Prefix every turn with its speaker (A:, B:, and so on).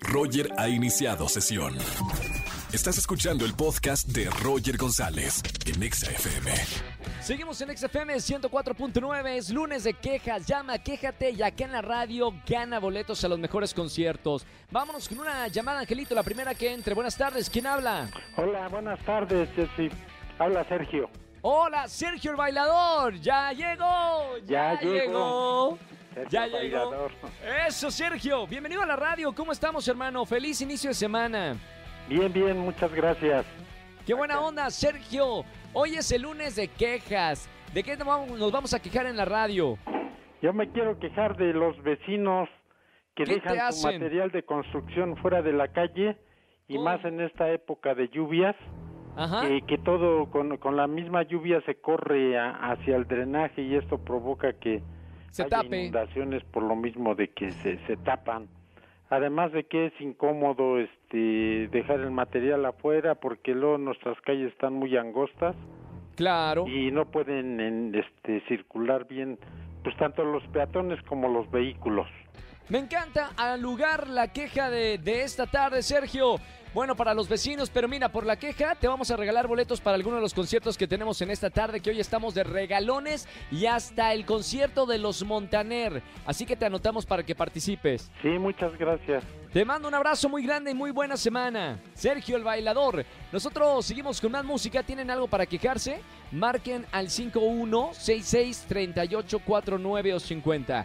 A: Roger ha iniciado sesión. Estás escuchando el podcast de Roger González en Exa FM.
B: Seguimos en XFM 104.9, es lunes de quejas, llama, quéjate y acá en la radio gana boletos a los mejores conciertos. Vámonos con una llamada, Angelito, la primera que entre. Buenas tardes, ¿quién habla?
C: Hola, buenas tardes, Jessy. Habla Sergio.
B: Hola, Sergio el bailador, ya llegó, ya,
C: Ya llegó. Sergio
B: Ya llegó. Eso, Sergio, bienvenido a la radio, ¿cómo estamos, hermano? Feliz inicio de semana.
C: Bien, bien, muchas gracias.
B: Qué buena onda, Sergio. Hoy es el lunes de quejas. ¿De qué nos vamos- a quejar en la radio?
C: Yo me quiero quejar de los vecinos que
B: ¿Qué te
C: dejan su material de construcción fuera de la calle y
B: ¿Cómo?
C: más en esta época de lluvias,
B: Ajá.
C: eh, que todo con, con la misma lluvia se corre a- hacia el drenaje y esto provoca que
B: Se tape.
C: inundaciones por lo mismo de que se, se tapan. Además de que es incómodo este dejar el material afuera porque luego nuestras calles están muy angostas
B: Claro.
C: y no pueden en, este circular bien pues tanto los peatones como los vehículos.
B: Me encanta al lugar la queja de, de esta tarde, Sergio. Bueno, para los vecinos, pero mira, por la queja te vamos a regalar boletos para alguno de los conciertos que tenemos en esta tarde, que hoy estamos de regalones y hasta el concierto de los Montaner. Así que te anotamos para que participes.
C: Sí, muchas gracias.
B: Te mando un abrazo muy grande y muy buena semana. Sergio el bailador. Nosotros seguimos con más música. ¿Tienen algo para quejarse? Marquen al 51663849 o 50.